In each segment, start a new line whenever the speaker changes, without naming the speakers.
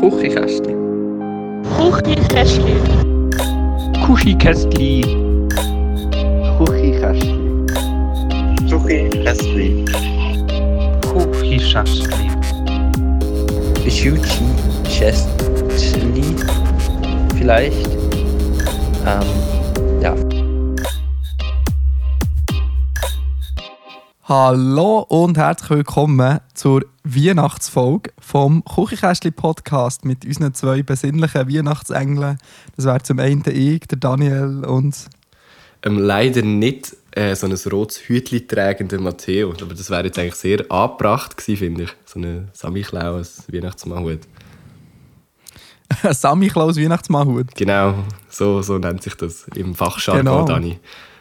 Kuchikästli.
Kuchikästli.
Kuchikästli.
Kuchikästli.
Kuchikästli.
Kuchikästli.
Schuchi Chestli. Vielleicht. Ähm, ja.
Hallo und herzlich willkommen zur Weihnachtsfolge vom Küchenkästchen Podcast mit unseren zwei besinnlichen Weihnachtsengeln. Das wäre zum einen ich, der Daniel und
ähm, leider nicht äh, so ein rotes Hütchen tragender Matteo. Aber das wäre jetzt eigentlich sehr angebracht gewesen, finde ich. So ein Sammy Klaus Weihnachtsmannhut.
Sammy Klaus Weihnachtsmannhut.
Genau, so, so nennt sich das im Fachjargon,
Genau.
Dani.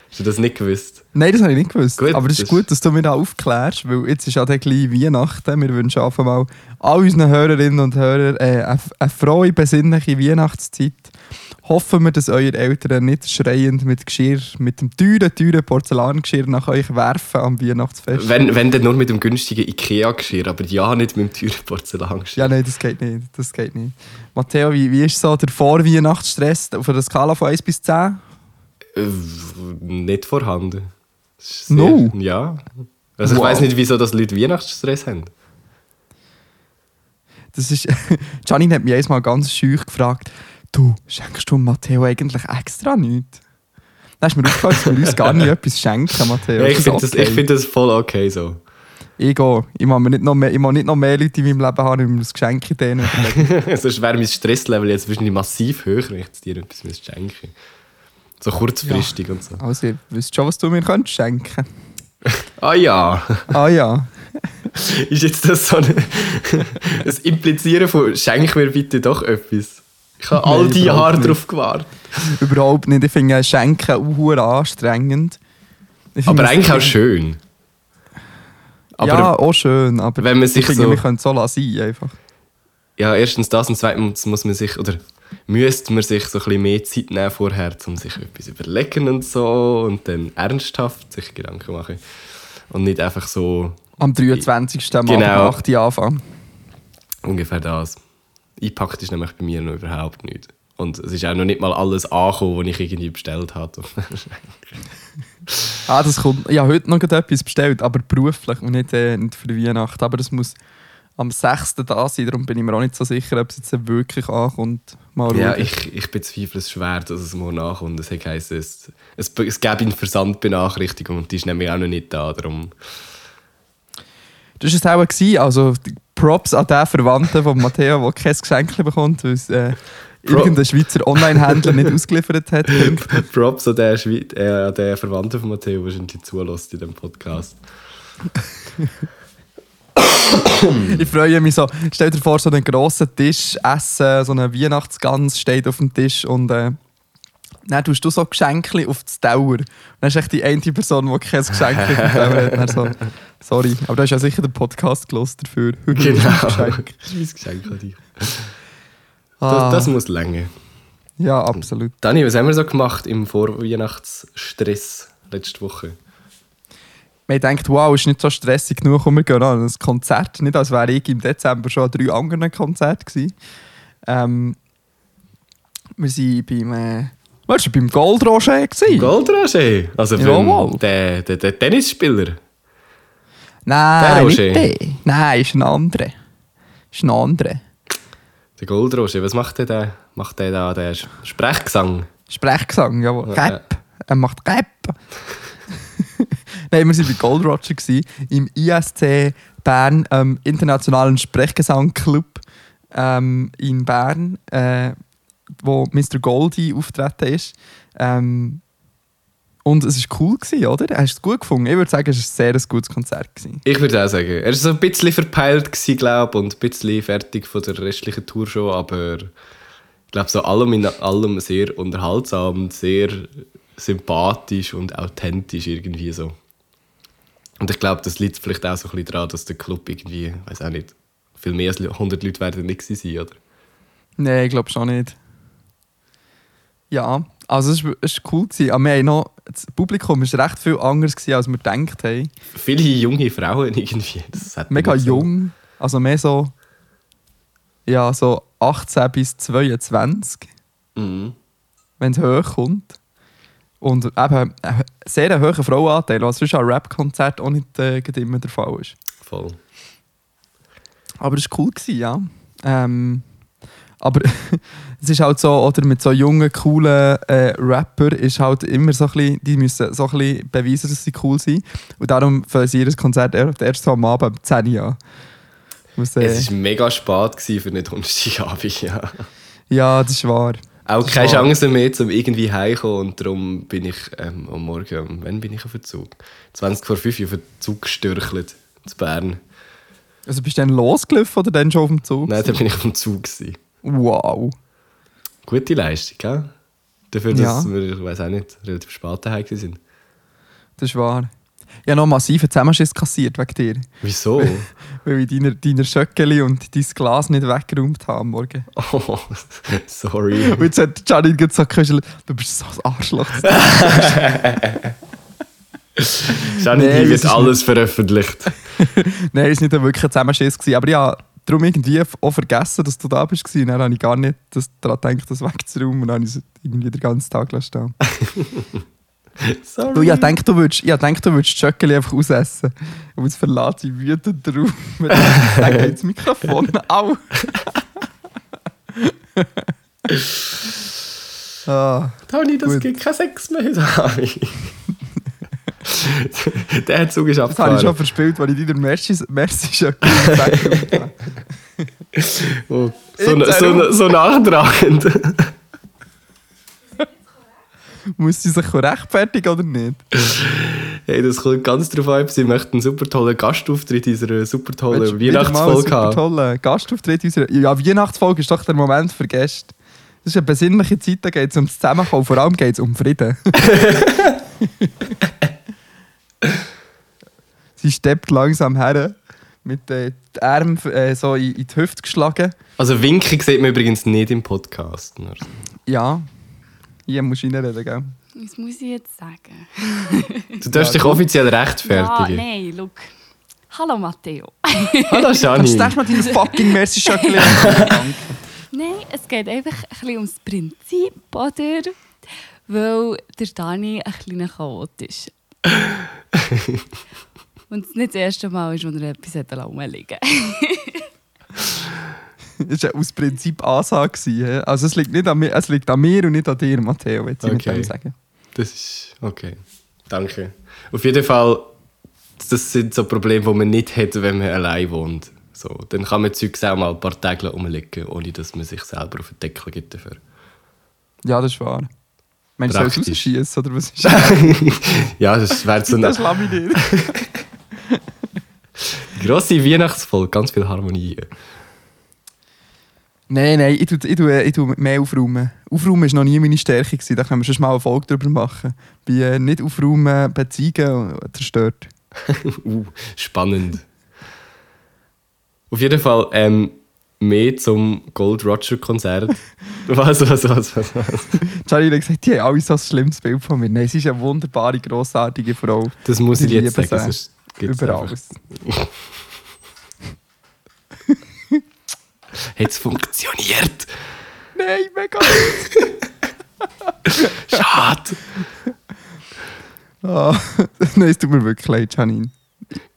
Hast du das nicht gewusst?
Nein, das habe ich nicht gewusst.
Gut,
Aber es ist gut, dass du mir da aufklärst, weil jetzt ist ja dann gleich Weihnachten. Wir wünschen einfach mal all unseren Hörerinnen und Hörern äh, eine, eine frohe, besinnliche Weihnachtszeit. Hoffen wir, dass eure Eltern nicht schreiend mit Geschirr, mit dem teuren, teuren Porzellangeschirr nach euch werfen am Weihnachtsfest.
Wenn, wenn dann nur mit dem günstigen Ikea-Geschirr, aber ja nicht mit dem teuren Porzellangeschirr.
Ja, nein, das geht nicht. Das geht nicht. Matteo, wie, wie ist so der Vorweihnachtsstress auf einer Skala von 1 bis 10?
Äh, nicht vorhanden. Sehr-
No?
Ja. Also ich
Wow.
weiß nicht, wieso das Leute Weihnachtsstress haben.
Das ist. Janine hat mich einmal ganz schüch gefragt: Du, schenkst du Matteo eigentlich extra nichts? Dann ist mir aufgefallen, dass wir uns gar nicht etwas schenken, Matteo.
Ja, ich finde das,
okay?
ich find das voll okay so.
Ich gehe. Ich mir nicht noch mehr, ich nicht noch mehr Leute in meinem Leben haben, um das Geschenk in denen.
Sonst wäre mein Stresslevel jetzt wahrscheinlich massiv höher, wenn ich dir etwas müsste schenken So kurzfristig und so.
Also, ihr wisst schon, was du mir könntest schenken
Ah ja,
Ah ja.
ist jetzt das so ein, ein Implizieren von «Schenk mir bitte doch etwas». Ich habe all die Jahre
nicht.
drauf gewartet.
Überhaupt nicht. Ich finde Schenken auch anstrengend.
Aber eigentlich auch schön. Aber
ja, auch schön, aber
wenn man sich
ich finde,
so-
wir können es so lassen, einfach.
ja, erstens das und zweitens muss man sich, oder müsste man sich so ein bisschen mehr Zeit nehmen vorher, um sich etwas überlegen und so und dann ernsthaft sich Gedanken machen. Und nicht einfach so
Am 23. Mal
Genau.
um 8 Uhr anfangen.
ungefähr das. Eingepackt ist nämlich bei mir noch überhaupt nicht. Und es ist auch noch nicht mal alles angekommen, was ich irgendwie bestellt habe.
Ah, das kommt. Ich habe heute noch etwas bestellt, aber beruflich und nicht, äh, nicht für die Weihnacht. Aber das muss am 6. da sein, darum bin ich mir auch nicht so sicher, ob es jetzt wirklich ankommt. Mal
ja, ich, ich bezweifle es schwer, dass es morgen nachkommt. Es heisst, es, es, es gäbe eine Versandbenachrichtigung und die ist nämlich auch noch nicht da. Darum.
Das war es auch. Gewesen. Also Props an den Verwandten von Matteo, der kein Geschenk bekommt, weil es äh, irgendein Schweizer Online-Händler nicht ausgeliefert hat.
Props an den, Schweiz, äh, an den Verwandten von Matteo, der wahrscheinlich zulässt in diesem Podcast.
Ich freue mich so. Stell dir vor, so einen grossen Tisch, Essen, so eine Weihnachtsgans steht auf dem Tisch und äh, dann tust du so Geschenke auf Tower. Und dann ist echt die eine Person, die kein Geschenk auf dem Tower hat. Dann so, sorry, aber da ist ja sicher der Podcast gelost dafür.
Genau. Das ist mein Geschenk an dich.
Ah,
Das, das muss länger.
ja, absolut.
Dani, was haben wir so gemacht im Vorweihnachtsstress letzte Woche?
Man denkt, wow, ist nicht so stressig genug, komm, wir gehen an ein Konzert. Nicht, als wäre ich im Dezember schon an drei anderen Konzerten gewesen. Ähm, wir waren beim, äh, was, beim Gold Roger. gewesen.
Goldrage! Also
Jawohl.
beim, der, der, der Tennisspieler.
Nein,
Der
nicht
Roger?
der. Nein, ist ein anderer. Ist ein anderer.
Der Goldrage. Was macht der da? Macht der da den Sprechgesang?
Sprechgesang, jawohl.
Ja,
Rap. Er macht Rap. Nein, wir waren bei Gold Roger gewesen, im ISC Bern, ähm, Internationalen Sprechgesangclub ähm, in Bern, äh, wo Mr. Goldie auftreten ist. Ähm, und es war cool, gewesen, oder? Hast du es gut gefunden? Ich würde sagen, es war ein sehr gutes Konzert. Gewesen.
Ich würde auch sagen. Er war so ein bisschen verpeilt, glaube und ein bisschen fertig von der restlichen Tour schon, aber ich glaube, so allem in allem sehr unterhaltsam, sehr sympathisch und authentisch irgendwie so. Und ich glaube, das liegt vielleicht auch so ein bisschen daran, dass der Club irgendwie, weiß auch nicht, viel mehr als 100 Leute werden nicht gewesen sein, oder?
Nein, ich glaube schon nicht. Ja, also es war cool. Gewesen. Aber wir haben noch, das Publikum war recht viel anders, gewesen, als wir gedacht haben.
Viele junge Frauen irgendwie.
Mega
so-
jung, also mehr so... ja, so 18 bis 22,
Mhm.
wenn es hoch kommt. Und eben ein sehr hoher Frauenanteil, was sonst an Rap-Konzerten auch nicht äh, immer der Fall ist.
Voll.
Aber es war cool, gewesen, ja. Ähm, aber es ist halt so, oder mit so jungen, coolen äh, Rapper ist halt immer so ein bisschen, die müssen so ein bisschen beweisen, dass sie cool sind. Und darum fangen sie ihr Konzert er- erst so am Abend um 10 Uhr an. Äh,
Es war mega spät gewesen für einen Donnerstagabend, ja.
ja, das ist wahr.
Auch keine. Chance mehr, um irgendwie heimzukommen. Und darum bin ich ähm, am Morgen, ähm, wann bin ich auf den Zug? 20 vor 5 Uhr auf den Zug gestürchelt. zu Bern.
Also bist du dann losgelaufen oder dann schon auf dem Zug?
Nein, da bin ich auf dem Zug. Gewesen.
Wow.
Gute Leistung, gell? Dafür, dass
Ja.
wir, ich weiß auch nicht, relativ spät daheim sind.
Das ist wahr. Ich habe noch massiven Zusammenschiss kassiert wegen dir.
Wieso?
Weil ich deine, deine Schöckeli und dein Glas nicht weggeräumt habe am Morgen.
oh, sorry.
Und jetzt hat Janine gekuschelt, du bist so ein Arschloch.
Janine,
Nee,
wird
ist
alles veröffentlicht.
Nein, es war nicht wirklich ein Zusammenschiss. Aber habe darum irgendwie auch vergessen, dass du da bist. Und dann habe ich gar nicht das- daran gedacht, das wegzuräumen. Und dann habe ich es irgendwie den ganzen Tag stehen.
Sorry.
Du, ich gedacht, du würdest, ich gedacht, du würdest Schöckeli einfach ausessen. Und jetzt verlässt ich wütend den Raum. Dann geht das Mikrofon. Au! ah.
Toni, das
Gut.
gibt keinen Sex mehr. Der Zug ist
Das habe ich schon verspielt, weil ich dir Merci, Merci Schöckeli weggeräumt habe.
Oh, so, so, so nachtragend.
Muss sie sich rechtfertigen oder nicht?
Hey, das kommt ganz drauf an, sie möchten einen super tollen Gastauftritt in unserer super tollen Weihnachtsfolge
super
haben.
tollen Gastauftritt unserer... Ja, Weihnachtsfolge ist doch der Moment für Gäste. Das ist eine besinnliche Zeit, da geht es ums Zusammenkommen, vor allem geht es um Frieden. Sie steppt langsam her, mit äh, den Armen äh, so in, in die Hüfte geschlagen.
Also Winken sieht man übrigens nicht im Podcast. nur.
Ja, hier musst du reinreden, gell?
Was muss ich jetzt sagen?
Du darfst
Ja,
dich offiziell
Ja,
rechtfertigen.
nein, look. Hallo Matteo.
Hallo
Kannst
Jani.
du das mal deine fucking merci schöckeli
Nein, es geht einfach ein bisschen ums Prinzip, oder? Weil der Dani ein kleiner Chaot ist. Und es nicht das erste Mal ist, wo er etwas hat rumliegen
Das war aus Prinzip Ansage. gewesen? Also es liegt, nicht an mir, es liegt an mir und nicht an dir, Matteo, will ich
Okay.
sagen.
Das ist okay. Danke. Auf jeden Fall, das sind so Probleme, die man nicht hat, wenn man allein wohnt. So, dann kann man Zeugs auch mal ein paar Tage rumliegen, ohne dass man sich selber auf den Deckel gibt dafür.
Ja, das ist wahr. Meinst du, soll es oder was ist
ja, das wäre so
das
eine
laminiert?
grosse Weihnachtsfolge, ganz viel Harmonie.
Nein, nein, ich tue, ich, tue, ich tue mehr aufräumen. Aufräumen war noch nie meine Stärke. Gewesen. Da können wir schon mal eine Folge drüber machen. Bei äh, nicht aufräumen, Beziehungen und zerstört.
uh, spannend. Auf jeden Fall ähm, mehr zum Gold Roger Konzert. was, was, was, was, was?
Charlie hat gesagt, die haben alle so ein schlimmes Bild von mir. Nein, sie ist eine wunderbare, grossartige Frau.
Das muss ich jetzt sagen.
sie.
sonst gibt's
Über
einfach-
alles.
Hat es funktioniert?
Nein, mega
Schade.
ah. Nein, es tut mir wirklich leid, Janine.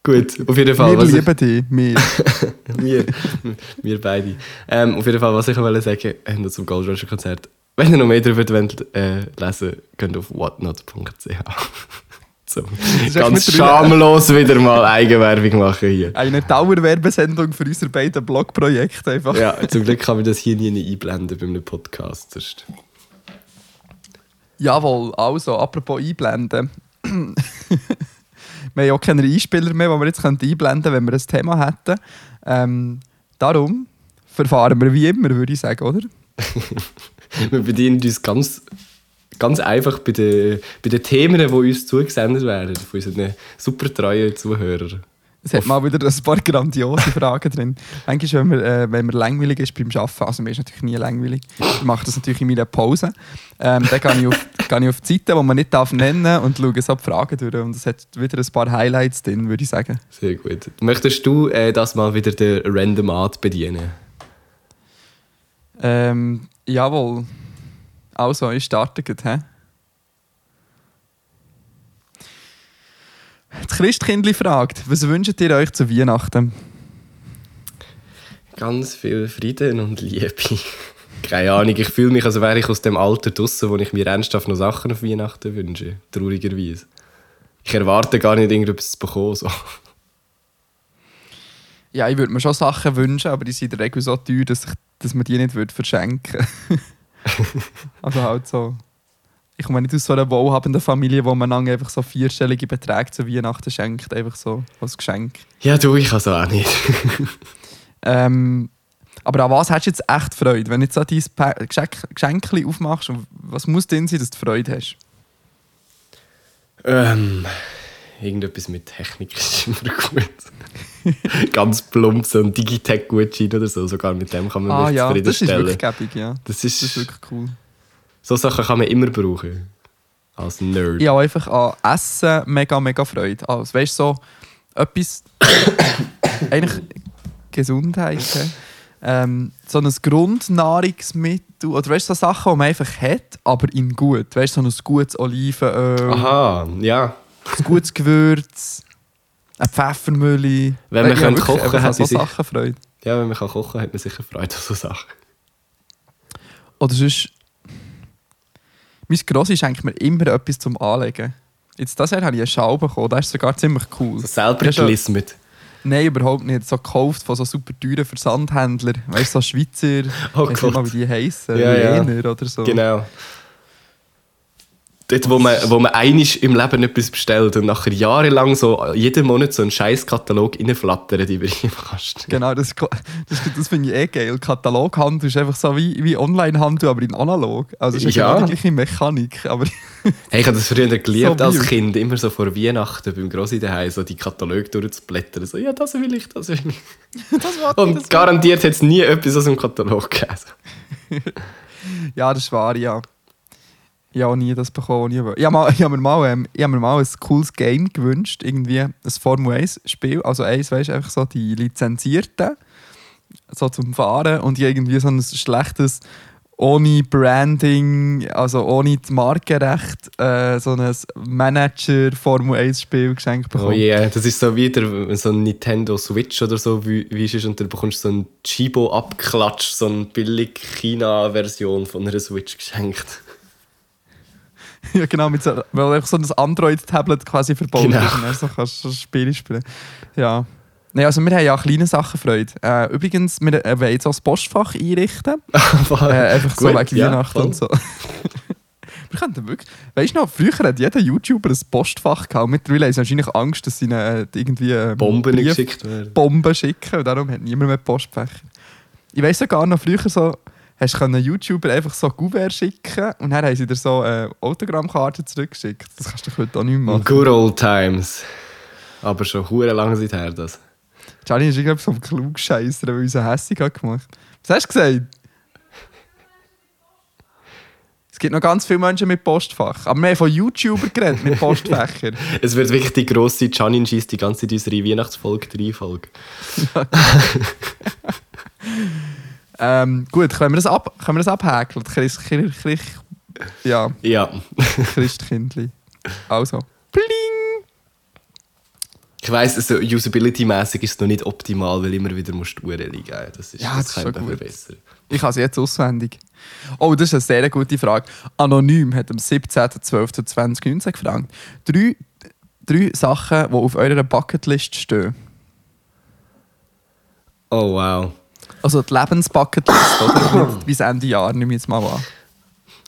Gut, auf jeden Fall.
Wir
was ich-
lieben dich, wir.
wir, wir beide. Ähm, auf jeden Fall, was ich wollte sagen, noch zum Gold Roger Konzert. Wenn ihr noch mehr darüber wollt, äh, lesen könnt ihr auf whatnot.ch. so, ganz schamlos wieder mal Eigenwerbung machen hier.
Eine Dauerwerbesendung für unsere beiden Blogprojekte einfach.
Ja, zum Glück kann man das hier nie einblenden bei einem Podcast. Sonst.
Jawohl, also, apropos einblenden. wir haben ja auch keine Einspieler mehr, die wir jetzt einblenden könnten, wenn wir ein Thema hätten. Ähm, darum verfahren wir wie immer, würde ich sagen, oder?
Wir bedienen uns ganz, ganz einfach bei den, bei den Themen, die uns zugesendet werden, von unseren super treuen Zuhörern.
Es hat mal wieder ein paar grandiose Fragen drin. Manchmal, wenn man, äh, wenn man langweilig ist beim Arbeiten, also mir ist natürlich nie langweilig, ich mache das natürlich in meiner Pause, ähm, dann gehe ich, auf, gehe ich auf die Seite, die man nicht darf nennen darf und schaue so die Fragen durch. Und es hat wieder ein paar Highlights drin, würde ich sagen.
Sehr gut. Möchtest du äh, das mal wieder der Random Art bedienen?
Ähm, jawohl. Also, ich starte gleich, hä? Das Christkindli fragt, was wünscht ihr euch zu Weihnachten?
Ganz viel Frieden und Liebe. Keine Ahnung, ich fühle mich, als wäre ich aus dem Alter draussen, wo ich mir ernsthaft noch Sachen auf Weihnachten wünsche. Traurigerweise. Ich erwarte gar nicht, irgendetwas zu bekommen. So.
Ja, ich würde mir schon Sachen wünschen, aber die sind in der Regel so teuer, dass, ich, dass man die nicht würde verschenken Also halt so. Ich komme nicht aus so einer wohlhabenden Familie, wo man dann einfach so vierstellige Beträge zu Weihnachten schenkt, einfach so als Geschenk.
Ja, du, ich also auch nicht.
Ähm, aber an was hast du jetzt echt Freude? Wenn du jetzt so dein Geschenk Geschenkli aufmachst, und was muss drin sein, dass du Freude hast?
ähm, irgendetwas mit Technik ist immer gut. Ganz plump, so ein Digitech-Gutschein oder so. Sogar mit dem kann man
Ah
mich
ja, das ist
zufriedenstellen.
wirklich gäbig, ja.
Das ist,
Das ist wirklich cool.
so Sachen kann man immer brauchen. Als Nerd.
Ich habe einfach an Essen mega, mega Freude. Also, weißt du, so etwas. eigentlich Gesundheit. Ähm, so ein Grundnahrungsmittel. Oder weißt du, so Sachen, die man einfach hat, aber in gut. Weißt du, so ein gutes Olivenöl,
Aha, ja.
Ein gutes Gewürz, ein Pfeffermühle.
Wenn man
habe wirklich
kochen, hätte
so
ich sich-
Sachen Freude.
Ja, wenn man kann kochen kann, hat man sicher Freude an so Sachen.
Oder sonst. Mein Grossi schenkt mir immer etwas zum Anlegen. Jetzt das Jahr habe ich eine Schau bekommen, das ist sogar ziemlich cool.
So selber
Ja,
gelismet.
Nein, überhaupt nicht. So gekauft von so super teuren Versandhändlern. Weißt du, so Schweizer,
Oh
ich weiß nicht mal, wie die heißen,
Ja, ja.
Oder so.
Genau. Dort, wo man, wo man einisch im Leben etwas bestellt und nachher jahrelang so jeden Monat so einen scheiß Katalog reinflattert in den Briefkasten.
Genau, das, das, das finde ich eh geil. Kataloghandel ist einfach so wie, wie Onlinehandel, aber in analog. Also es ist
Ja.
ja. die gleiche Mechanik. Aber
Hey, ich habe das früher geliebt
So
als. Kind, immer so vor Weihnachten beim Grossi daheim so die Kataloge durchzublättern. So, ja, das will ich, das will ich.
das war
Und garantiert hat es nie etwas aus dem Katalog gegeben.
Ja, das ist wahr, ja. Auch nie das bekommen. was Ich, habe mal, ich, habe mir mal, ähm, ich habe mir mal ein cooles Game gewünscht. Irgendwie ein Formel 1 Spiel. Also eins, weißt du, einfach so die lizenzierten. So zum Fahren. Und irgendwie so ein schlechtes, ohne Branding, also ohne das Markenrecht, äh, so ein Manager Formel 1 Spiel geschenkt
Oh
bekommen.
yeah, das ist so wieder so ein Nintendo Switch oder so, wie, wie ist es, und dann bekommst du so einen Chibo-Abklatsch, so eine billig China-Version von einer Switch geschenkt.
Ja, genau, mit so, weil einfach so ein Android-Tablet quasi verbaut
Genau.
ist und so kannst du Spiele spielen. Ja. Nein, also wir haben ja kleine Sachen Freude. Äh, übrigens, wir äh, wollen jetzt auch das Postfach einrichten. äh, einfach so
Gut,
wegen
ja,
Weihnachten
voll.
und so. wir könnten wirklich... Weißt du noch, früher hat jeder YouTuber ein Postfach gehabt. Mittlerweile haben sie wahrscheinlich Angst, dass sie ihnen äh, irgendwie äh,
Bomben
Brief-
geschickt werden.
Bomben schicken und darum hat niemand mehr Postfächer. Ich weiss sogar noch früher so, hast du YouTuber einfach so Gouverne schicken und dann haben sie dir so äh, Autogrammkarten zurückgeschickt. Das kannst du heute auch nicht mehr machen.
Good old times. Aber schon hure lange Zeit her das.
Gianni ist irgendwie so am Klugscheisser, weil er uns hässig hat gemacht. Was hast du gesagt? Es gibt noch ganz viele Menschen mit Postfach. Aber wir haben von YouTuber geredet mit Postfächern.
Es wird wirklich die grosse Janin schießt die ganze Zeit unsere Weihnachtsfolge 3 Folge.
ähm, gut, können wir das, ab, können wir das abhäkeln? Christ, Christ, Christ, ja,
Ja.
Christkindli. Also. Pling!
Ich weiss, also usability-mäßig ist es noch nicht optimal, weil immer wieder musst du Uhren liegen. Das, ist,
Ja,
das,
das ist schon gut.
verbessern.
Ich habe es jetzt auswendig. Oh, das ist eine sehr gute Frage. Anonym hat am 17.12.2019 gefragt. Drei, drei Sachen, die auf eurer Bucketlist stehen.
Oh wow.
Also die Lebensbucketlist, oder? Bis Ende Jahr, nehme ich jetzt mal an.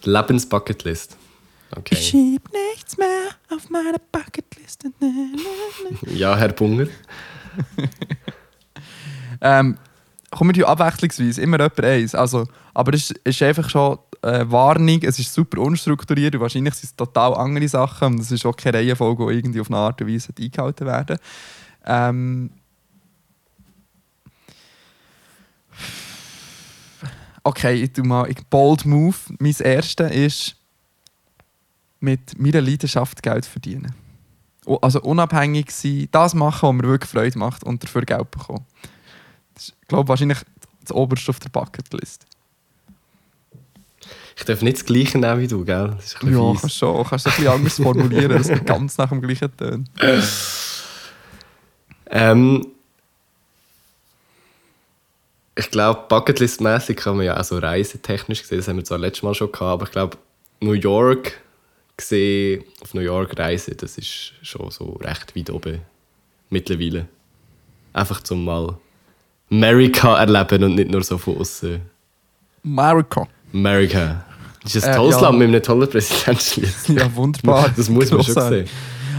Lebensbucketlist. Okay.
Ich schieb nichts mehr auf meine Bucketlist.
Ja, Herr Bunger.
Ähm, kommen wir abwechslungsweise, immer jemand eins. Also, aber es ist- ist einfach schon äh, Warnung, es ist super unstrukturiert und wahrscheinlich sind es total andere Sachen und es ist auch keine Reihenfolge, die irgendwie auf eine Art und Weise eingehalten werden. Ähm, okay, ich tu mal ich bold move. Mein erster ist mit meiner Leidenschaft Geld verdienen. Also unabhängig sein, das machen, was mir wirklich Freude macht und dafür Geld bekommen. Das ist, glaube wahrscheinlich das oberste auf der Bucketlist.
Ich darf nicht das Gleiche nehmen wie du, gell? Das ist ein
Ja,
fies.
kannst schon. Kannst du ein bisschen anders formulieren, dass es ganz nach dem gleichen tönt.
Ähm, ich glaube, Bucketlist-mäßig kann man ja auch so reisetechnisch gesehen, das haben wir zwar letztes Mal schon gehabt, aber ich glaube, New York gesehen, auf New York reisen, das ist schon so recht weit oben mittlerweile. Einfach zum mal America erleben und nicht nur so von außen.
America.
America. Das ist ein
Äh,
tolles
ja.
Land mit einem tollen Präsidenten.
Ja, wunderbar.
Das muss man schon sehen.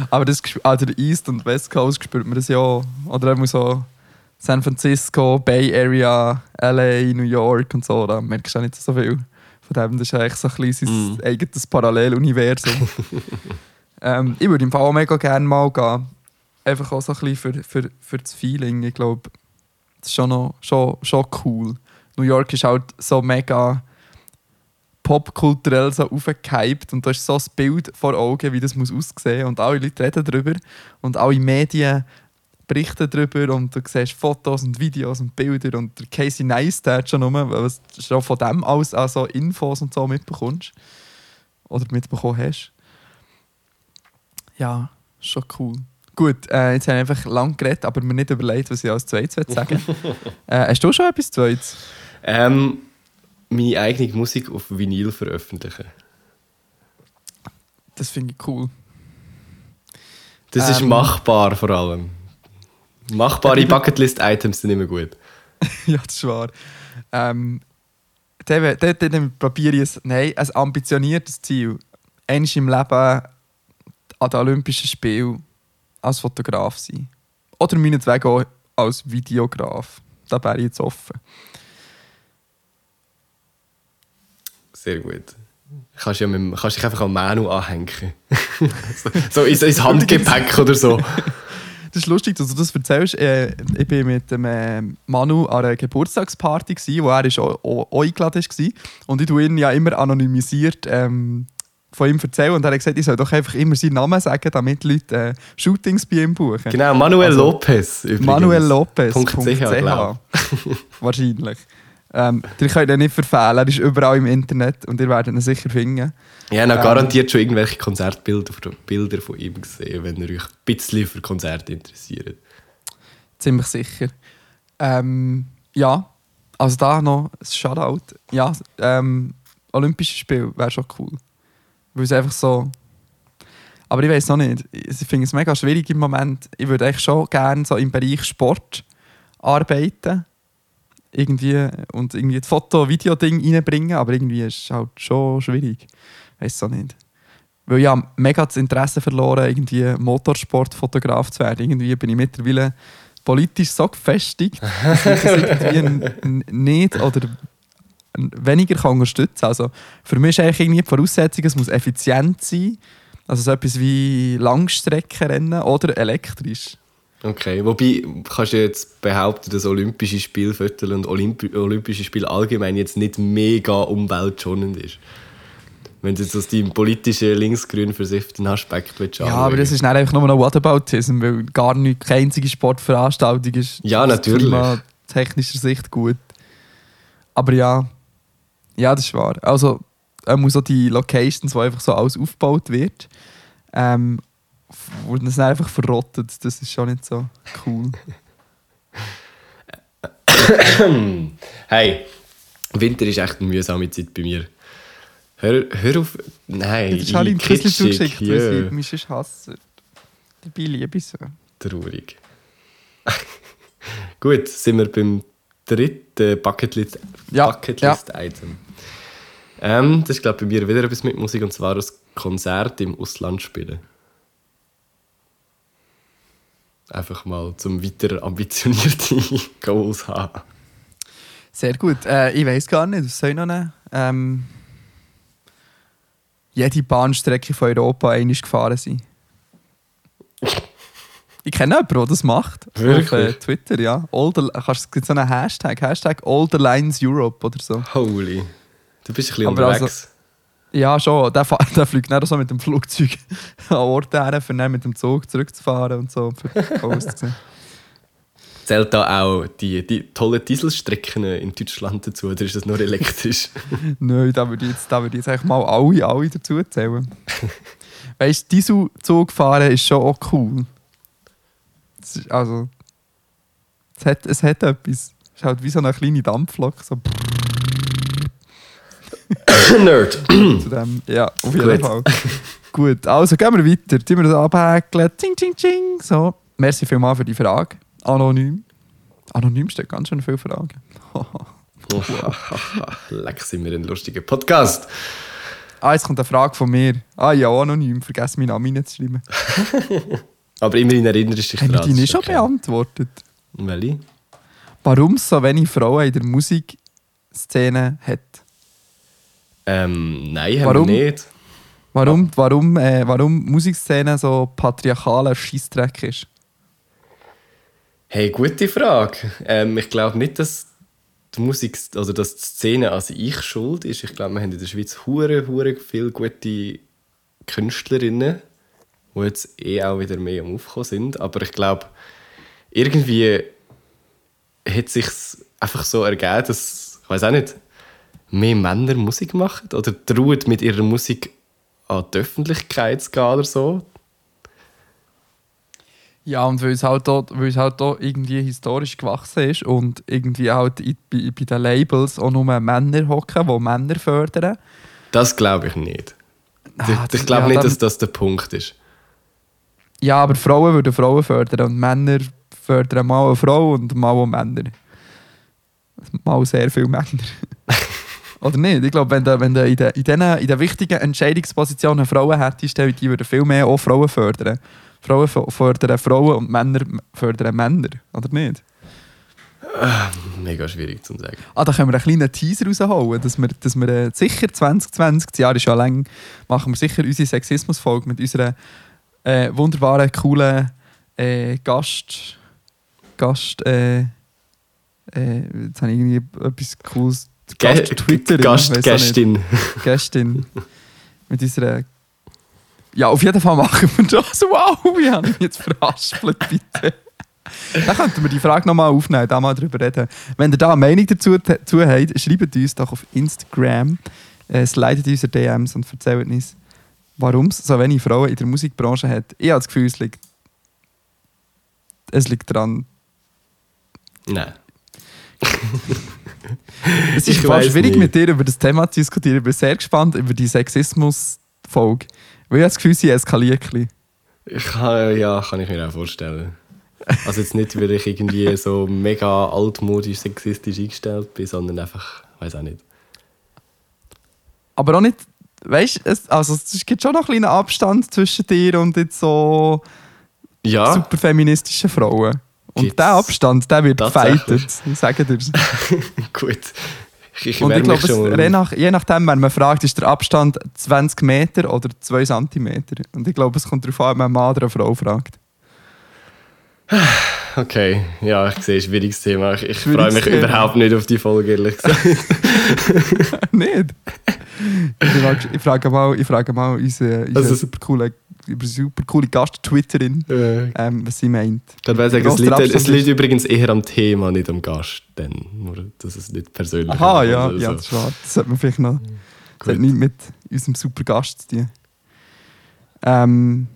Aber das, also der East und West Coast spürt man das ja. Oder auch so San Francisco, Bay Area, LA, New York und so. Da merkst du auch nicht so viel. Von dem, das ist eigentlich so ein sein
Mm.
eigenes Paralleluniversum. ähm, ich würde im Fall auch mega gerne mal gehen. Einfach auch so ein bisschen für, für, für das Feeling. Ich glaube, das ist schon, noch, schon, schon cool. New York ist halt so mega popkulturell so aufgehypt und du hast so ein Bild vor Augen, wie das muss aussehen und alle Leute reden darüber und alle Medien berichten darüber und du siehst Fotos und Videos und Bilder und der Casey Neistat schon rum, was du schon von dem aus an so Infos und so mitbekommst oder mitbekommen hast. Ja, schon cool. Gut, äh, jetzt habe ich einfach lang geredet, aber mir nicht überlegt, was ich als zweites sagen äh, Hast du schon etwas zweites?
Ähm, meine eigene Musik auf Vinyl veröffentlichen.
Das finde ich cool.
Das ist
Ähm.
machbar vor allem. Machbare Bucketlist-Items sind immer gut.
ja, das ist wahr. Ähm, dann, dann, dann probiere ich es, nein, ein ambitioniertes Ziel. Einmal im Leben an den Olympischen Spielen als Fotograf sein. Oder meinetwegen auch als Videograf. Da wäre ich jetzt offen.
Sehr gut. Kannst ja mit, kannst dich einfach am Manu anhängen. so, so ins, ins Handgepäck oder so.
Das ist lustig, dass du das erzählst. Äh, ich war mit dem äh, Manu an einer Geburtstagsparty, gewesen, wo er ist auch, eingeladen war. Und ich tue ihn ja immer anonymisiert ähm, von ihm erzählen. Und er hat gesagt, ich soll doch einfach immer seinen Namen sagen, damit Leute äh, Shootings bei ihm buchen.
Genau, Manuel
Also,
Lopez. Übrigens.
Manuel Lopez.
Punkt CH, glaub.
Wahrscheinlich. Ähm, ihr könnt ihn nicht verfehlen, er ist überall im Internet und ihr werdet ihn sicher finden.
Ich habe
Ähm.
garantiert schon irgendwelche Konzertbilder Bilder von ihm gesehen, wenn ihr euch ein bisschen für Konzerte interessiert.
Ziemlich sicher. Ähm, ja, also da noch ein Shoutout. Ja, ähm, Olympische Spiel wäre schon cool. Weil es einfach so. Aber ich weiß noch nicht. Ich finde es mega schwierig im Moment. Ich würde eigentlich schon gerne so im Bereich Sport arbeiten. Irgendwie und irgendwie das Foto-Video-Ding reinbringen, aber irgendwie ist es halt schon schwierig. Weiß auch nicht. Weil ich habe mega das Interesse verloren, irgendwie Motorsportfotograf zu werden. Irgendwie bin ich mittlerweile politisch so gefestigt, dass ich das irgendwie nicht oder weniger kann unterstützen kann. Also für mich ist eigentlich irgendwie die Voraussetzung, es muss effizient sein. Also so etwas wie Langstreckenrennen oder elektrisch.
Okay, wobei kannst du jetzt behaupten, dass Olympische Spielviertel und Olympi Olympische Spiele allgemein jetzt nicht mega umweltschonend ist. Wenn du jetzt aus deinem politischen linksgrün versifften Aspekt willst
Ja, aber das ist dann einfach nur noch Whataboutism, weil gar nicht, keine einzige Sportveranstaltung ist
Ja,
aus
natürlich.
klimatechnischer Sicht gut. Aber ja, ja, das ist wahr. Also, ähm, so die Locations, wo einfach so alles aufgebaut wird, ähm, wurden es einfach verrottet. Das ist schon nicht so cool.
Hey, Winter ist echt eine mühsame Zeit bei mir. Hör, hör auf. Nein,
habe ich ein Küssli
kitschig,
zugeschickt,
ja.
weil sie mich sonst hassen. Dabei liebe ich so.
Traurig. Gut, sind wir beim dritten Bucketlist-
Ja,
Bucketlist-Item. Ähm, das ist, glaube ich, bei mir wieder etwas mit Musik, und zwar das Konzert im Ausland spielen. Einfach mal zum weiter ambitionierte Goals haben.
Sehr gut. Äh, ich weiß gar nicht, was soll ich noch nehmen? Ähm, jede Bahnstrecke von Europa einmal gefahren sein. Ich kenne jemanden, der das macht. Auf
Wirklich?
äh, Twitter, ja. Older, kannst, es gibt so einen Hashtag, Hashtag Older Lines Europe oder so.
Holy. Du bist ein bisschen
Aber also-
unterwegs.
Ja, schon. Der, der fliegt dann so mit dem Flugzeug an Orte her, um dann mit dem Zug zurückzufahren und so. Für die Coast zu sehen.
Zählt da auch die, die tollen Dieselstrecken in Deutschland dazu oder ist das nur elektrisch?
Nein, da würde ich jetzt, da würde ich jetzt eigentlich mal alle, alle dazu zählen. weißt du, Dieselzug fahren ist schon auch cool. Ist, also, es hat, es hat etwas. Es ist halt wie so eine kleine Dampflok. So
Nerd.
zu dem. Ja, auf jeden
Gut.
Fall. Gut, also gehen wir weiter. Tun wir das abhäkeln. Ting, ting, ting. So. Merci vielmals für die Frage. Anonym. Anonym steht ganz schön viele Fragen.
Leck, sind wir ein lustiger Podcast.
ah, jetzt kommt eine Frage von mir. Ah ja, anonym. Vergessen meinen Namen nicht zu schreiben.
Aber immerhin erinnerst du dich
Haben wir
daran.
die nicht
ist
schon
okay.
beantwortet?
Welche?
Warum so wenig Frauen in der Musikszene hat?
Ähm, nein, haben
Warum?
wir nicht.
Warum, warum, äh, warum Musikszene so patriarchaler Scheissdreck ist?
Hey, gute Frage. Ähm, ich glaube nicht, dass die Musik, also dass die Szene an sich schuld ist. Ich glaube, wir haben in der Schweiz hure, hure viele gute Künstlerinnen, die jetzt eh auch wieder mehr am Aufkommen sind. Aber ich glaube, irgendwie hat sich einfach so ergeben, dass, ich weiß auch nicht, mehr Männer Musik machen oder trauen mit ihrer Musik an die Öffentlichkeit zu gehen oder so.
Ja, und weil es halt weil es halt irgendwie historisch gewachsen ist und irgendwie halt bei, bei den Labels auch nur Männer hocken, die Männer fördern.
Das glaube ich nicht.
Ah,
ich ich glaube
ja,
nicht, dass das der Punkt ist.
Ja, aber Frauen würden Frauen fördern und Männer fördern mal eine Frau und mal Männer. Mal sehr viele Männer. Oder nicht? Ich glaube, wenn du, wenn du in, den, in, den, in den wichtigen Entscheidungspositionen Frauen hättest, die würden viel mehr auch Frauen fördern. Frauen fö- fördern Frauen und Männer fördern Männer. Oder nicht?
Mega schwierig zu sagen.
Ah, da können wir einen kleinen Teaser rausholen, dass wir, dass wir äh, sicher 2020, das Jahr ist ja lang, machen wir sicher unsere Sexismus-Folge mit unserer äh, wunderbaren, coolen äh, Gast. Gast. Äh, äh, jetzt habe ich irgendwie etwas Cooles. Gast Twitter.
Gast, Gästin.
Gästin. mit unserer. Ja, auf jeden Fall machen wir das. Wow, wie habe ich mich jetzt verhaspelt, bitte. Dann könnten wir die Frage nochmal aufnehmen, da mal drüber reden. Wenn ihr da eine Meinung dazu, dazu habt, schreibt uns doch auf Instagram, äh, slidet unsere DMs und erzählt uns, warum es so wenig Frauen in der Musikbranche hat. Ich habe das Gefühl, es liegt, es liegt daran.
Nein.
Es ist
Ich
fast schwierig,
nicht.
mit dir über das Thema zu diskutieren. Ich bin sehr gespannt über die Sexismus-Folge. Weil ich habe das Gefühl, sie eskaliert ein bisschen.
Ich kann, ja, kann ich mir auch vorstellen. Also jetzt nicht, weil ich irgendwie so mega altmodisch sexistisch eingestellt bin, sondern einfach, weiß auch nicht.
Aber auch nicht, weißt du, es, also es gibt schon noch einen kleinen Abstand zwischen dir und jetzt so
Ja,
super feministischen Frauen. Und
Gibt's
der Abstand, der wird gefeitet. Ich sage dir.
gut. Ich,
Und ich glaube,
schon
je, nach, je nachdem, wenn man fragt, ist der Abstand 20 Meter oder 2 Zentimeter. Und ich glaube, es kommt darauf an, ob man einen Mann oder eine Frau fragt.
Okay, ja, ich sehe, schwieriges Thema. Ich, ich freue mich
Thema.
überhaupt nicht auf die Folge, ehrlich gesagt.
nicht? Ich frage, ich frage mal, ich frage mal unsere, unsere
Also-
super coole, super coole Gast-Twitterin,
äh,
ähm, was sie meint.
dann wäre ich sagen, es liegt, es liegt übrigens eher am Thema, nicht am Gast. Dann, nur, dass es nicht persönlich
Aha,
ist
ja,
oder
ja, das wahr. Das sollte man vielleicht noch. Das hat nichts mit unserem super Gast zu tun. Ähm,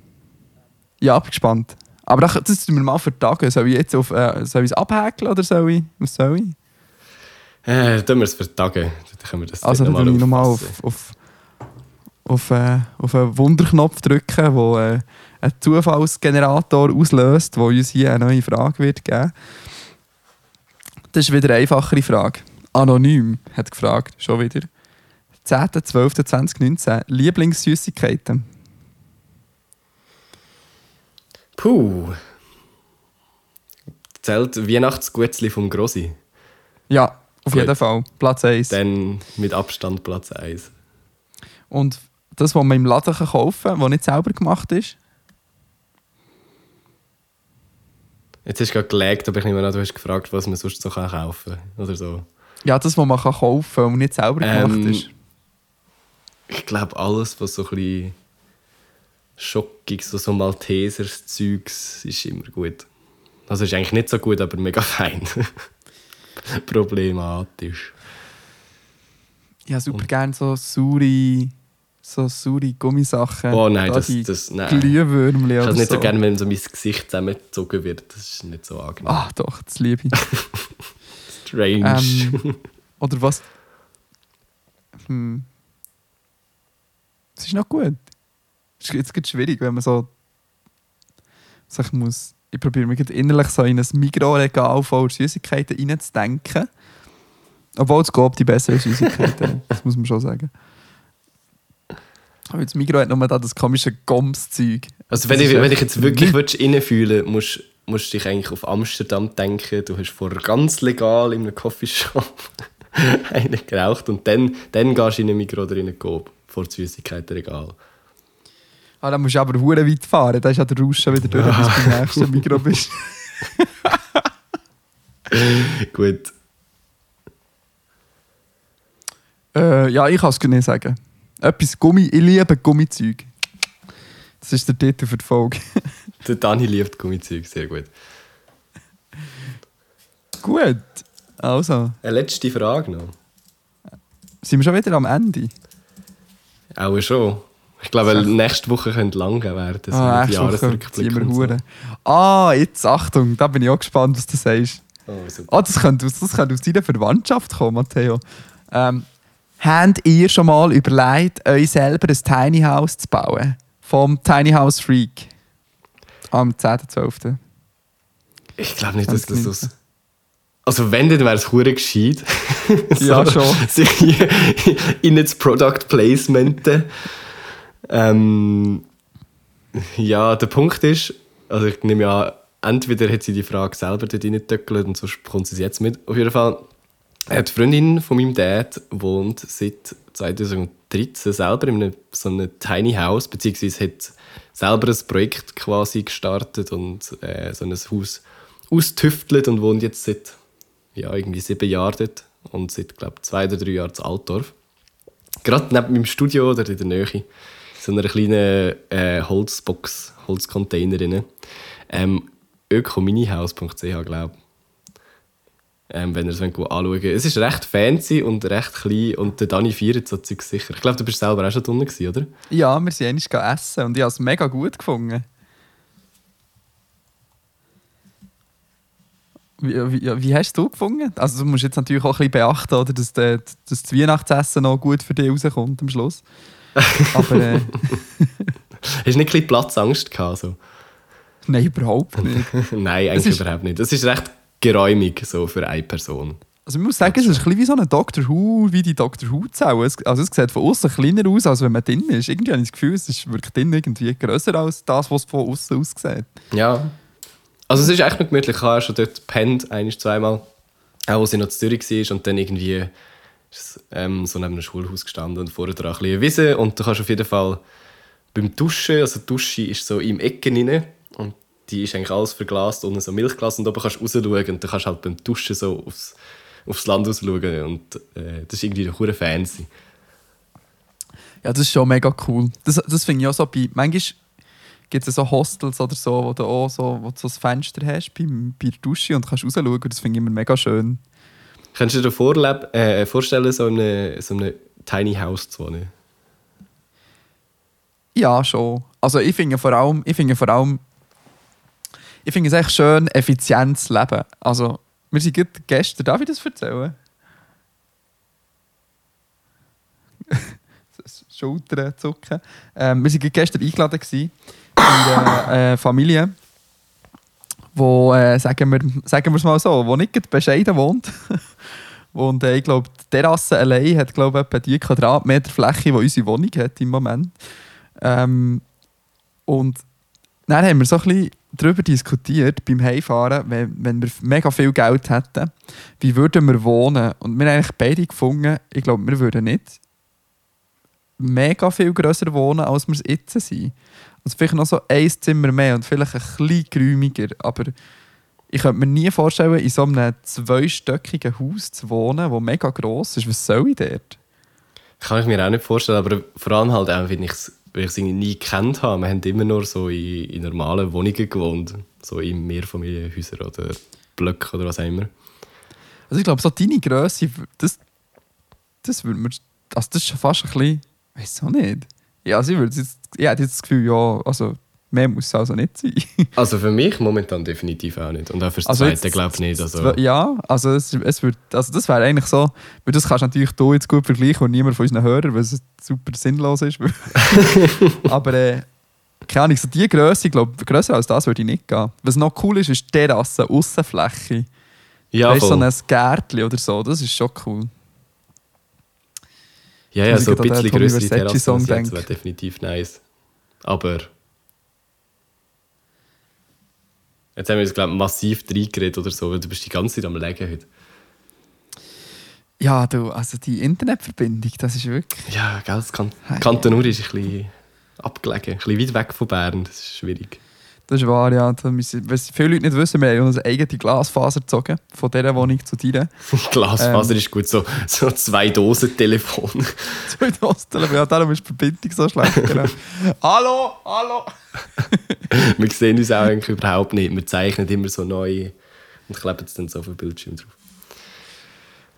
ja, bin gespannt. Aber das, das tun wir mal Tage. Soll ich jetzt auf, äh, soll ich es abhäkeln oder soll ich? Was soll ich?
Äh, tun wir es für Tage. Dann können wir das
Also dann tue ich nochmal auf, auf, auf, äh, auf einen Wunderknopf drücken, der äh, einen Zufallsgenerator auslöst, der uns hier eine neue Frage wird geben. Das ist wieder eine einfachere Frage. Anonym hat gefragt, schon wieder. 10.12.2019, Lieblingssüßigkeiten.
Puh. Zählt Weihnachtsgutzli vom Grossi.
Ja, auf
Gut.
jeden Fall. Platz 1.
Dann mit Abstand Platz 1.
Und das, was man im Laden kann kaufen kann, das nicht selber gemacht ist,
Jetzt hast du gerade gelegt, aber ich nehme an, du hast gefragt, was man sonst so kann kaufen kann. Oder so.
ja, das, was man kann kaufen kann, das nicht selber gemacht
Ähm,
ist.
Ich glaube, alles, was so ein bisschen schockig, so, so Maltesers Zeugs, ist immer gut. Also ist eigentlich nicht so gut, aber mega fein. Problematisch.
Ich habe super gerne so saure, so saure Gummisachen.
Oh nein,
Da
das, das nein.
Glühwürmli
Ich habe nicht so
so.
gerne, wenn so mein Gesicht zusammengezogen wird. Das ist nicht so angenehm.
Ah, doch, das liebe ich.
Strange.
Ähm, oder was? Hm. Es ist noch gut. Es ist jetzt schwierig, wenn man so sich muss. Ich probiere mich innerlich so in ein Mikroregal voller Süßigkeiten reinzudenken. Obwohl es geht, die besseren Süßigkeiten. das muss man schon sagen. Aber das Mikro hat nur da das komische Goms-Zeug.
Also wenn ich, wenn ich jetzt wirklich reinfühlen musst musst du dich eigentlich auf Amsterdam denken. Du hast vorher ganz legal in einem Coffeeshop einen geraucht und dann, dann gehst du in ein Mikro drin gehen, vor das Süßigkeitenregal.
Ah, dann musst du aber hure weit fahren. Da ist ja der Rausch schon wieder durch, bis du beim nächsten Mikro bist.
Gut.
Äh, ja, ich kann es nicht sagen. Etwas Gummi, ich liebe Gummizeug. Das ist der Titel für die Folge.
Der Dani liebt Gummizeug, sehr gut.
Gut. Also,
Eine letzte Frage noch.
sind wir schon wieder am Ende?
Auch schon. Ich glaube, nächste Woche könnte lang werden. So
ah, nächste Woche
Jahresrückblick und so.
Ah, jetzt Achtung, da bin ich auch gespannt, was du sagst.
Oh, super.
Ah, das könnte, aus- das könnte aus deiner Verwandtschaft kommen, Matteo. Ähm, habt ihr schon mal überlegt, euch selber ein Tiny House zu bauen? Vom Tiny House Freak. Am 10.12.
Ich glaube nicht, dass das
2019.
aus. Also, wenn, dann wäre es hure gescheit.
Ja, schon.
Sich in das Product Placement. Ähm, ja, der Punkt ist, also ich nehme ja, entweder hat sie die Frage selber dort reingetöckelt und sonst kommt sie es jetzt mit. Auf jeden Fall, die Freundin von meinem Dad wohnt seit 2013 selber in einem, so einem Tiny House, beziehungsweise hat selber ein Projekt quasi gestartet und äh, so ein Haus austüftelt und wohnt jetzt seit ja, irgendwie sieben Jahren dort und seit, glaube zwei oder drei Jahren in Altdorf. Gerade neben meinem Studio oder in der Nähe, so einer kleinen äh, Holzbox, Holzcontainerin. Ähm, ökominihaus.ch, glaube ich. Ähm, wenn ihr es anschauen wollt. Es ist recht fancy und recht klein und der Dani feiert so Zeug sicher. Ich glaube, du bist selber auch schon drinnen, oder?
Ja, wir sind einmal essen und ich habe es mega gut gefunden. Wie, wie, wie hast du es gefunden? Also du musst jetzt natürlich auch ein bisschen beachten, oder, dass, der, dass das Weihnachtsessen noch gut für dich rauskommt am Schluss. Aber äh,
Hast du nicht ein Platzangst gehabt? So?
nein, überhaupt nicht.
Nein, eigentlich
ist-
überhaupt nicht. Es ist recht geräumig so für eine Person.
Also ich muss sagen, es ist ein bisschen wie so ein Doctor Who, wie die Doctor Who-Zelle. Also es sieht von außen kleiner aus, als wenn man drin ist. Irgendwie habe ich das Gefühl, es ist wirklich drin irgendwie grösser als das, was von außen aussieht.
Ja. Also es ist echt noch gemütlich. Ich habe schon dort gepennt, ein, zweimal. Auch als ich noch in Zürich war und dann irgendwie ist ähm, so neben einem Schulhaus gestanden und vorher dran ein bisschen Wiese. Und du kannst auf jeden Fall beim Duschen, also die Dusche ist so im Ecken rein und die ist eigentlich alles verglast, unten so Milchglas und oben kannst du rausschauen und dann kannst du halt beim Duschen so aufs, aufs Land rausschauen und äh, das ist irgendwie hure fancy.
Ja, das ist schon mega cool. Das, das finde ich auch so bei. Manchmal gibt es so Hostels oder so, wo du auch so, wo du so ein Fenster hast bei, bei der Dusche und kannst rausschauen. Das finde ich immer mega schön.
Kannst du dir vorleb äh, vorstellen, so in einem so eine Tiny House zu wohnen?
Ja, schon. Also ich finde vor allem, ich finde vor allem, ich finde es echt schön, effizient zu leben. Also, wir sind gestern, darf ich das erzählen? Schultern zucken. Ähm, wir waren gestern eingeladen in einer äh, Familie, wo, äh, sagen wir es mal so, wo nicht bescheiden wohnt. Und äh, ich glaube, die Terrasse allein hat glaube ich, etwa die Quadratmeter Fläche, die unsere Wohnung hat im Moment. Ähm, und dann haben wir so ein bisschen darüber diskutiert, beim Heimfahren, wenn, wenn wir mega viel Geld hätten, wie würden wir wohnen? Und wir haben eigentlich beide gefunden, ich glaube, wir würden nicht mega viel grösser wohnen, als wir es jetzt sind. Also vielleicht noch so ein Zimmer mehr und vielleicht ein bisschen geräumiger, aber ich könnte mir nie vorstellen, in so einem zweistöckigen Haus zu wohnen, das mega gross ist. Was soll ich dort?
Kann ich mir auch nicht vorstellen, aber vor allem halt auch, ich es weil ich sie nie gekannt habe. Wir haben immer nur so in, in normalen Wohnungen gewohnt. So in Mehrfamilienhäusern oder Blöcken oder was auch immer.
Also ich glaube, so deine Größe, das, das würde mir, also das ist schon fast ein bisschen, weiß auch nicht. Ja, also ich, würde jetzt, ich hätte jetzt das Gefühl, ja, also mehr muss es also nicht sein.
Also für mich momentan definitiv auch nicht. Und auch fürs
Also
Zweite glaube ich nicht. Also,
Ja, also, es, es wird, also das wäre eigentlich so, weil das kannst du natürlich du jetzt gut vergleichen und niemand von unseren Hörern, weil es super sinnlos ist. Aber äh, keine Ahnung, so die Größe, ich glaube, grösser als das würde ich nicht gehen. Was noch cool ist, ist die Terrasse, Aussenfläche.
ja,
weißt, so ein Gärtchen oder so, das ist schon cool.
ja, ja, so ein bisschen größere Terrasse wäre definitiv nice. Aber jetzt haben wir uns, glaube ich, massiv reingeredet oder so, weil du bist die ganze Zeit am Legen heute.
Ja, du, also die Internetverbindung, das ist wirklich...
Ja, gell, das kan
Hey.
Kanton Uri ist ein bisschen abgelegen, ein bisschen weit weg von Bern, das ist schwierig.
Das ist wahr, ja. Da müssen, was viele Leute nicht wissen, wir haben unsere eigene Glasfaser gezogen, von dieser Wohnung zu dir.
Glasfaser
Ähm.
ist gut, so, so zwei Dosen Telefon.
Zwei Dosen, ja, darum ist die Verbindung so schlecht. Genau. hallo, hallo!
wir sehen uns auch eigentlich überhaupt nicht, wir zeichnen immer so neu und kleben es dann so auf den Bildschirm drauf.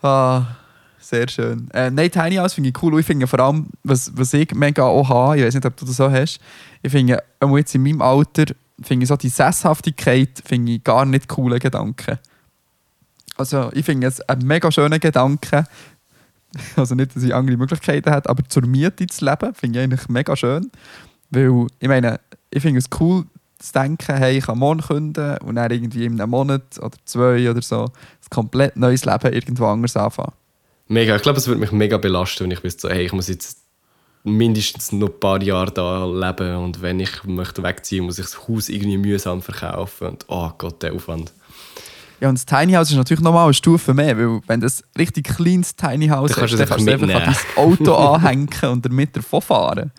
Ah, sehr schön. Äh, nein, Tiny House finde ich cool. Ich finde vor allem, was, was ich mega auch habe, ich weiß nicht, ob du das so hast, ich finde, jetzt in meinem Alter, finde ich so die Sesshaftigkeit finde ich gar nicht coole Gedanken. Also ich finde es ein mega schöner Gedanke, also nicht, dass ich andere Möglichkeiten hätte, aber zur Miete zu leben, finde ich eigentlich mega schön. Weil, ich meine, ich finde es cool zu denken, hey, ich kann morgen künden und dann irgendwie in einem Monat oder zwei oder so ein komplett neues Leben irgendwo anders anfangen.
Mega, ich glaube, es würde mich mega belasten, wenn ich wüsste, hey, ich muss jetzt mindestens noch ein paar Jahre da leben und wenn ich möchte wegziehen, muss ich das Haus irgendwie mühsam verkaufen und oh Gott, der Aufwand.
Ja, und das Tiny House ist natürlich nochmal eine Stufe mehr, weil wenn das richtig kleines Tiny House
Dann
ist, dann kannst du
einfach
an dein Auto anhängen und damit davon fahren.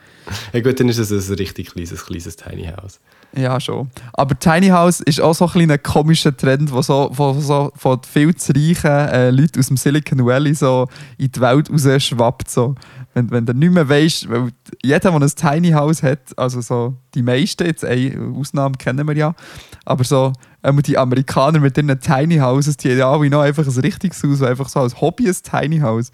Ja gut, dann ist es ein richtig kleines, kleines Tiny House.
Ja, schon. Aber Tiny House ist auch so ein kleiner komischer Trend, der so, wo so von viel zu reichen äh, Leuten aus dem Silicon Valley so in die Welt raus schwappt. So. Wenn, wenn du nicht mehr weißt, weil jeder, der ein Tiny House hat, also so die meisten, jetzt eine Ausnahme kennen wir ja, aber so ähm, die Amerikaner mit ihren Tiny Houses, die haben ja alle noch einfach ein richtiges Haus, einfach so als Hobby ein Tiny House.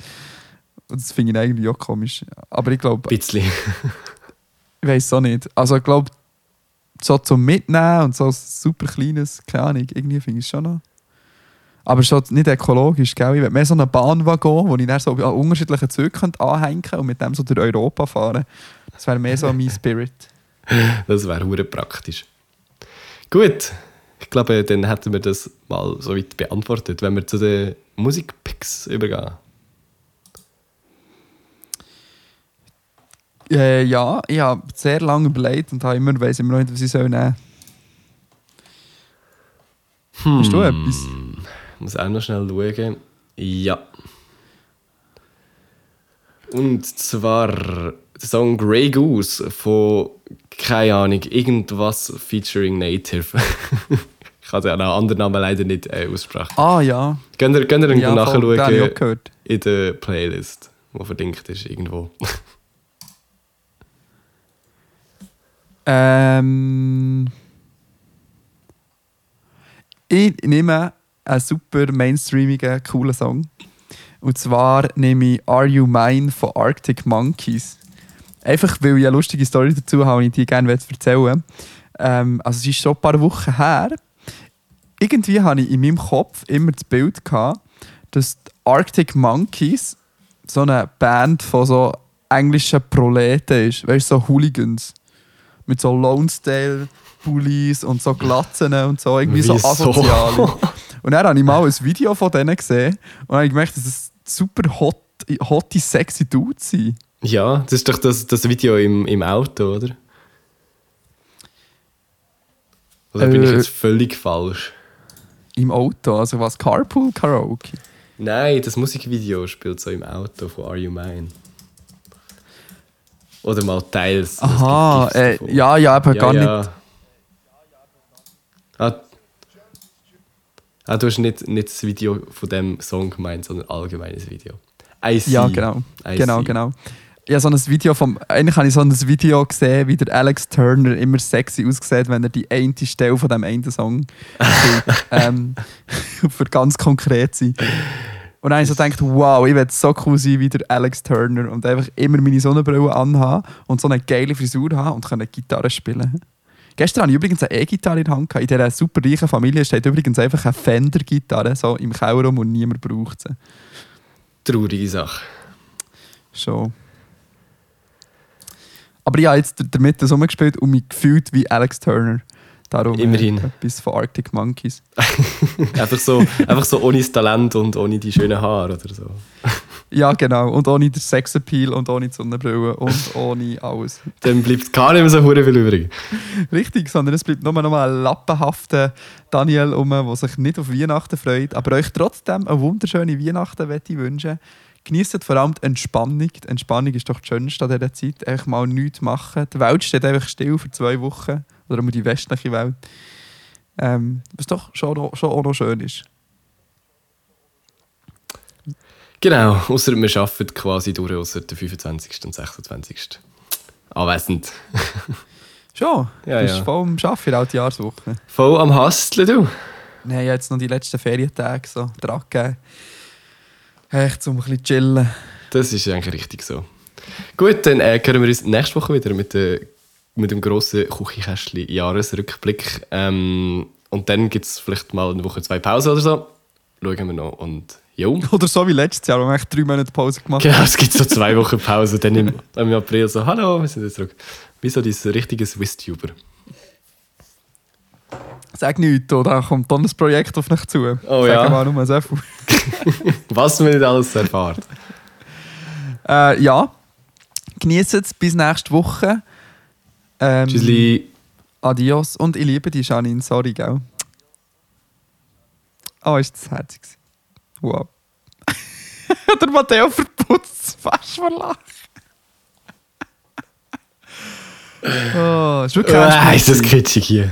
Und das finde ich eigentlich auch komisch. Aber ich glaube,
Ein bisschen.
ich weiß auch nicht. Also ich glaube, so zum Mitnehmen und so ein super kleines, keine Ahnung, irgendwie finde ich es schon noch. Aber schon nicht ökologisch, gell? Ich will mehr so einen Bahnwaggon, wo ich dann so an unterschiedlichen Zügen anhängen und mit dem so durch Europa fahren. Das wäre mehr so mein Spirit.
Das wäre hure praktisch. Gut, ich glaube, dann hätten wir das mal so weit beantwortet, wenn wir zu den Musikpicks übergehen.
Äh, ja, ich habe sehr lange überlegt und habe immer, weiss immer noch nicht, was ich soll nehmen soll. Hast du etwas?
Muss auch noch schnell schauen. Ja. Und zwar der Song Grey Goose von, keine Ahnung, irgendwas featuring Native. ich kann den anderen Namen leider nicht äh, aussprechen.
Ah ja,
Könnt ihr, könnt ihr
ja
nachschauen in der Playlist, die verlinkt ist irgendwo.
Ähm, ich nehme einen super mainstreamigen, coolen Song. Und zwar nehme ich Are You Mine von Arctic Monkeys. Einfach weil ich eine lustige Story dazu habe und ich die gerne erzählen ähm, Also es ist schon ein paar Wochen her. Irgendwie hatte ich in meinem Kopf immer das Bild, gehabt, dass die Arctic Monkeys so eine Band von so englischen Proleten ist. Weißt du, so Hooligans mit so Lonesdale-Bullies und so Glatzen und so, irgendwie so
Wieso?
Und dann habe ich mal ein Video von denen gesehen und habe ich gemerkt, dass es super hot, hotte, sexy Dudes sind.
ja, das ist doch das, das Video im, im Auto, oder? Oder bin ich
Äh.
jetzt völlig falsch?
Im Auto, also was, Carpool Karaoke?
Nein, das Musikvideo spielt so im Auto von Are You Mine. Oder mal teils.
Aha, äh, ja, ja, aber gar
ja.
nicht.
Ah, ah, du hast nicht, nicht das Video von dem Song gemeint, sondern allgemeines Video. I see.
Ja, genau.
I
Genau,
see.
genau. Habe so ein Video vom, eigentlich habe ich so ein Video gesehen, wie der Alex Turner immer sexy aussieht, wenn er die eine Stelle von dem einen Song spielt. ähm, für ganz konkret sein. Und dann habe ich so gedacht, wow, ich werde so cool sein wie der Alex Turner und einfach immer meine Sonnenbrille anhaben und so eine geile Frisur haben und können Gitarre spielen. Gestern hatte ich übrigens eine E-Gitarre in der Hand. gehabt. In dieser super reichen Familie steht übrigens einfach eine Fender-Gitarre so im Keller rum und niemand braucht sie.
Traurige Sache.
Schon. Aber ich habe jetzt damit das rumgespielt und mich gefühlt wie Alex Turner. Darum äh,
Immerhin.
etwas von Arctic Monkeys.
einfach, so, einfach so ohne das Talent und ohne die schönen Haare oder so.
Ja, genau. Und ohne den Sexappeal und ohne die Sonnenbrille und ohne alles.
Dann bleibt gar nicht mehr so hure viel übrig.
Richtig, sondern es bleibt nur noch mal ein lappenhafter Daniel um, der sich nicht auf Weihnachten freut, aber euch trotzdem eine wunderschöne Weihnachten möchte ich wünschen. Genießt vor allem die Entspannung. Die Entspannung ist doch das Schönste an dieser Zeit. Einfach mal nichts machen. Die Welt steht einfach still für zwei Wochen. Oder um die westliche Welt. Ähm, was doch schon, schon auch noch schön ist.
Genau, außer wir arbeiten quasi durch, außer der 25. und 26. Anwesend.
Schon?
Ja,
du bist
ja.
voll am Arbeiten, alte Jahreswoche.
Voll am Hasteln, du.
Nein, jetzt noch die letzten Ferientage so dran gegeben. Echt, um ein bisschen zu chillen.
Das ist eigentlich richtig so. Gut, dann äh, hören wir uns nächste Woche wieder mit, der, mit dem grossen Küchenkästchen Jahresrückblick. Ähm, und dann gibt es vielleicht mal eine Woche zwei Pause oder so. Schauen wir noch. Und jo.
Oder so wie letztes Jahr, wo wir echt drei Monate Pause gemacht
Genau, es gibt so zwei Wochen Pause. Dann im, im April so, hallo, wir sind jetzt zurück. Wie so dieses richtige Swiss-Tuber.
Sag nichts, da kommt dann ein Projekt auf dich zu.
Oh
Sag
ja.
mal nur so viel.
Was man nicht alles erfahrt.
Äh, ja, genießt es bis nächste Woche. Ähm,
Tschüssli.
Adios und ich liebe dich, Janine. Sorry, gell? Oh, ist das herzig. Wow. Der Matteo verputzt fast vor Lachen. oh, ist wirklich ernst
ist das kitschig hier.